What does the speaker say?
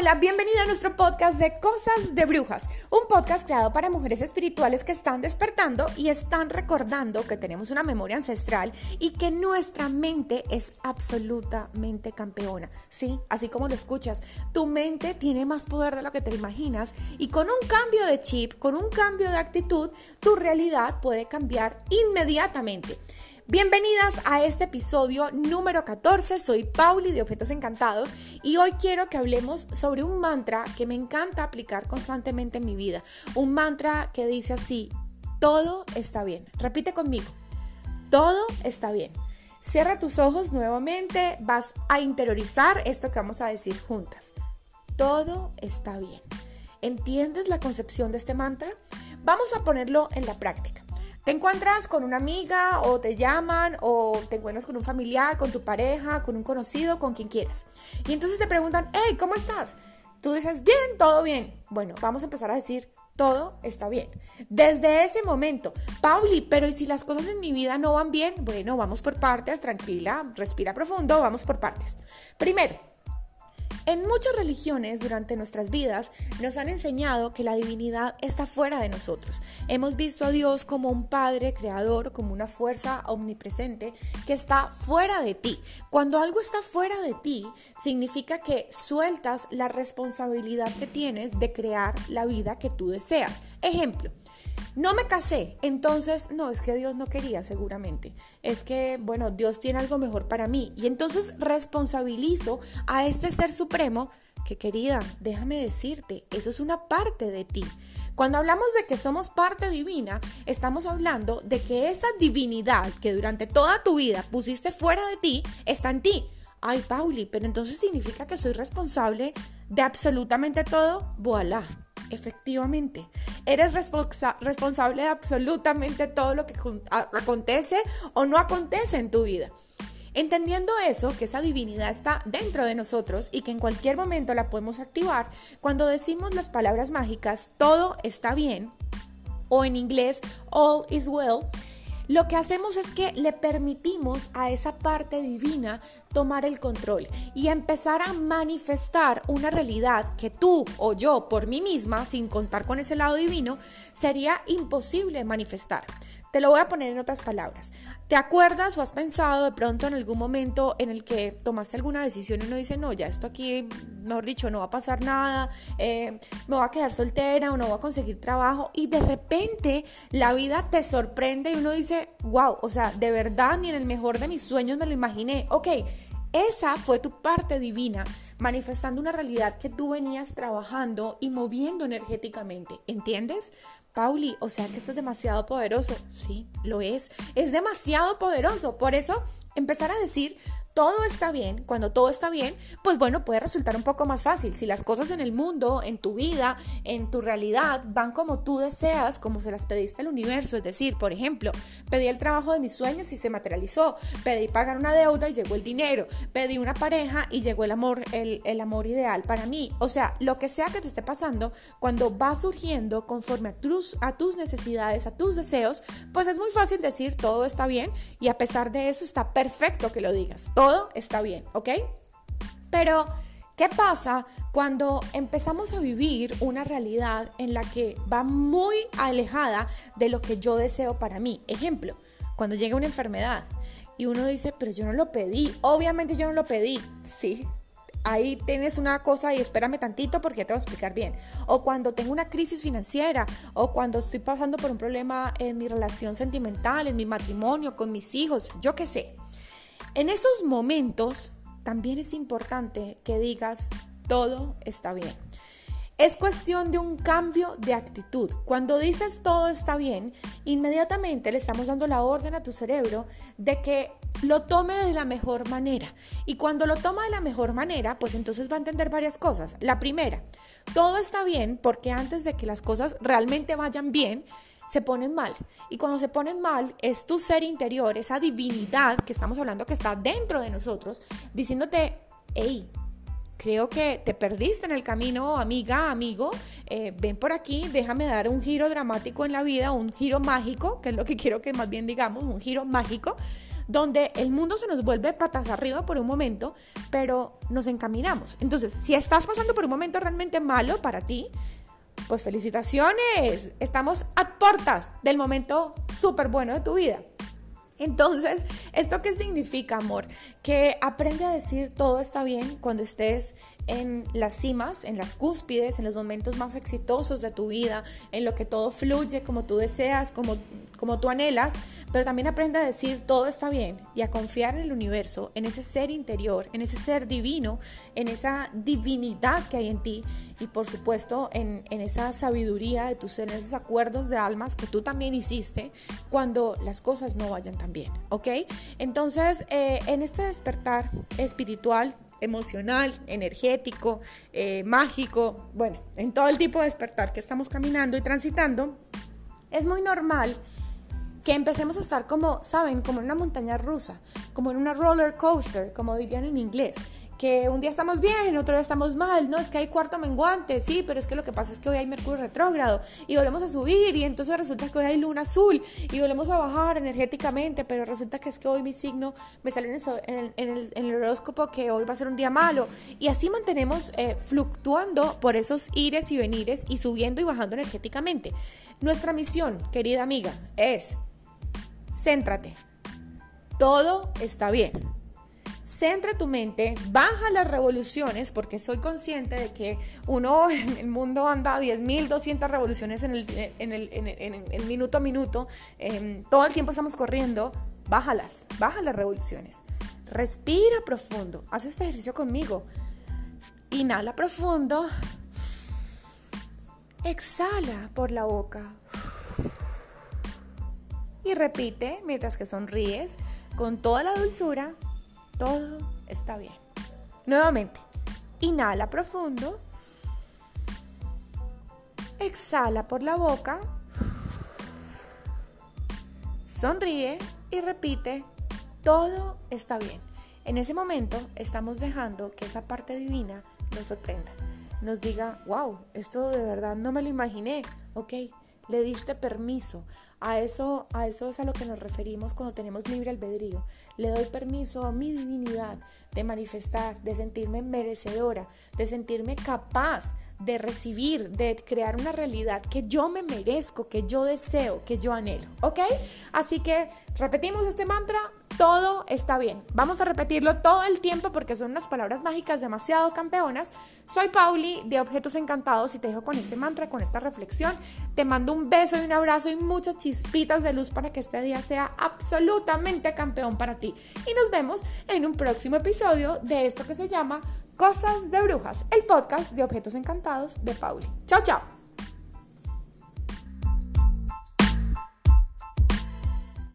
Hola, bienvenida a nuestro podcast de Cosas de Brujas, un podcast creado para mujeres espirituales que están despertando y están recordando que tenemos una memoria ancestral y que nuestra mente es absolutamente campeona. Sí, así como lo escuchas, tu mente tiene más poder de lo que te imaginas y con un cambio de chip, con un cambio de actitud, tu realidad puede cambiar inmediatamente. Bienvenidas a este episodio número 14. Soy Pauli de Objetos Encantados y hoy quiero que hablemos sobre un mantra que me encanta aplicar constantemente en mi vida. Un mantra que dice así, todo está bien. Repite conmigo, todo está bien. Cierra tus ojos nuevamente, vas a interiorizar esto que vamos a decir juntas. Todo está bien. ¿Entiendes la concepción de este mantra? Vamos a ponerlo en la práctica. Te encuentras con una amiga o te llaman o te encuentras con un familiar, con tu pareja, con un conocido, con quien quieras. Y entonces te preguntan, hey, ¿cómo estás? Tú dices, bien, todo bien. Bueno, vamos a empezar a decir, todo está bien. Desde ese momento, Pauli, pero ¿y si las cosas en mi vida no van bien? Bueno, vamos por partes, tranquila, respira profundo, vamos por partes. Primero, en muchas religiones durante nuestras vidas nos han enseñado que la divinidad está fuera de nosotros. Hemos visto a Dios como un Padre creador, como una fuerza omnipresente que está fuera de ti. Cuando algo está fuera de ti, significa que sueltas la responsabilidad que tienes de crear la vida que tú deseas. Ejemplo, no me casé, entonces no, es que Dios no quería seguramente. Es que, bueno, Dios tiene algo mejor para mí. Y entonces responsabilizo a este ser supremo que querida, déjame decirte, eso es una parte de ti. Cuando hablamos de que somos parte divina, estamos hablando de que esa divinidad que durante toda tu vida pusiste fuera de ti, está en ti. Ay, Pauli, pero entonces significa que soy responsable de absolutamente todo. Voilà. Efectivamente, eres responsable de absolutamente todo lo que acontece o no acontece en tu vida. Entendiendo eso, que esa divinidad está dentro de nosotros y que en cualquier momento la podemos activar, cuando decimos las palabras mágicas, todo está bien, o en inglés, all is well, lo que hacemos es que le permitimos a esa parte divina tomar el control y empezar a manifestar una realidad que tú o yo por mí misma, sin contar con ese lado divino, sería imposible manifestar. Te lo voy a poner en otras palabras. ¿Te acuerdas o has pensado de pronto en algún momento en el que tomaste alguna decisión y uno dice, no, ya esto aquí, mejor dicho, no va a pasar nada, eh, me voy a quedar soltera o no voy a conseguir trabajo y de repente la vida te sorprende y uno dice, wow, o sea, de verdad ni en el mejor de mis sueños me lo imaginé. Ok, esa fue tu parte divina manifestando una realidad que tú venías trabajando y moviendo energéticamente, ¿entiendes? Pauli, o sea que esto es demasiado poderoso. Sí, lo es. Es demasiado poderoso. Por eso, empezar a decir, todo está bien, cuando todo está bien, pues bueno, puede resultar un poco más fácil. Si las cosas en el mundo, en tu vida, en tu realidad van como tú deseas, como se las pediste al universo, es decir, por ejemplo, pedí el trabajo de mis sueños y se materializó, pedí pagar una deuda y llegó el dinero, pedí una pareja y llegó el amor, el, el amor ideal para mí. O sea, lo que sea que te esté pasando, cuando va surgiendo conforme a tus, a tus necesidades, a tus deseos, pues es muy fácil decir todo está bien y a pesar de eso está perfecto que lo digas está bien, ¿ok? Pero, ¿qué pasa cuando empezamos a vivir una realidad en la que va muy alejada de lo que yo deseo para mí? Ejemplo, cuando llega una enfermedad y uno dice, pero yo no lo pedí, obviamente yo no lo pedí, sí. Ahí tienes una cosa y espérame tantito porque te voy a explicar bien. O cuando tengo una crisis financiera, o cuando estoy pasando por un problema en mi relación sentimental, en mi matrimonio, con mis hijos, yo qué sé. En esos momentos también es importante que digas, todo está bien. Es cuestión de un cambio de actitud. Cuando dices todo está bien, inmediatamente le estamos dando la orden a tu cerebro de que lo tome de la mejor manera. Y cuando lo toma de la mejor manera, pues entonces va a entender varias cosas. La primera, todo está bien porque antes de que las cosas realmente vayan bien, se ponen mal. Y cuando se ponen mal, es tu ser interior, esa divinidad que estamos hablando que está dentro de nosotros, diciéndote, hey, creo que te perdiste en el camino, amiga, amigo, eh, ven por aquí, déjame dar un giro dramático en la vida, un giro mágico, que es lo que quiero que más bien digamos, un giro mágico, donde el mundo se nos vuelve patas arriba por un momento, pero nos encaminamos. Entonces, si estás pasando por un momento realmente malo para ti, pues felicitaciones, estamos a puertas del momento súper bueno de tu vida. Entonces, ¿esto qué significa, amor? Que aprende a decir todo está bien cuando estés en las cimas, en las cúspides, en los momentos más exitosos de tu vida, en lo que todo fluye como tú deseas, como, como tú anhelas, pero también aprende a decir todo está bien y a confiar en el universo, en ese ser interior, en ese ser divino, en esa divinidad que hay en ti y por supuesto en, esa sabiduría de tus en esos acuerdos de almas que tú también hiciste cuando las cosas no vayan tan bien, ¿ok? Entonces, eh, en este despertar espiritual, emocional, energético, eh, mágico, bueno, en todo el tipo de despertar que estamos caminando y transitando, es muy normal que empecemos a estar como, saben, como en una montaña rusa, como en una roller coaster, como dirían en inglés, que un día estamos bien, otro día estamos mal, no, es que hay cuarto menguante, sí, pero es que lo que pasa es que hoy hay Mercurio retrógrado y volvemos a subir y entonces resulta que hoy hay luna azul y volvemos a bajar energéticamente, pero resulta que es que hoy mi signo me sale en el, horóscopo que hoy va a ser un día malo y así mantenemos eh, fluctuando por esos ires y venires y subiendo y bajando energéticamente. Nuestra misión, querida amiga, es céntrate. Todo está bien centra tu mente, baja las revoluciones, porque soy consciente de que uno en el mundo anda a 10.200 revoluciones en el, en, el, en, minuto a minuto, em, todo el tiempo estamos corriendo, bájalas, baja las revoluciones. Respira profundo, haz este ejercicio conmigo. Inhala profundo, exhala por la boca. Y repite mientras que sonríes con toda la dulzura todo está bien. Nuevamente, inhala profundo. Exhala por la boca. Sonríe y repite, todo está bien. En ese momento estamos dejando que esa parte divina nos sorprenda. Nos diga, wow, esto de verdad no me lo imaginé. Ok, le diste permiso. A eso, a eso es a lo que nos referimos cuando tenemos libre albedrío. Le doy permiso a mi divinidad de manifestar, de sentirme merecedora, de sentirme capaz de recibir, de crear una realidad que yo me merezco, que yo deseo, que yo anhelo. ¿Ok? Así que repetimos este mantra todo está bien. Vamos a repetirlo todo el tiempo porque son unas palabras mágicas demasiado campeonas. Soy Pauli de Objetos Encantados y te dejo con este mantra, con esta reflexión. Te mando un beso y un abrazo y muchas chispitas de luz para que este día sea absolutamente campeón para ti. Y nos vemos en un próximo episodio de esto que se llama Cosas de Brujas, el podcast de Objetos Encantados de Pauli. Chao, chao.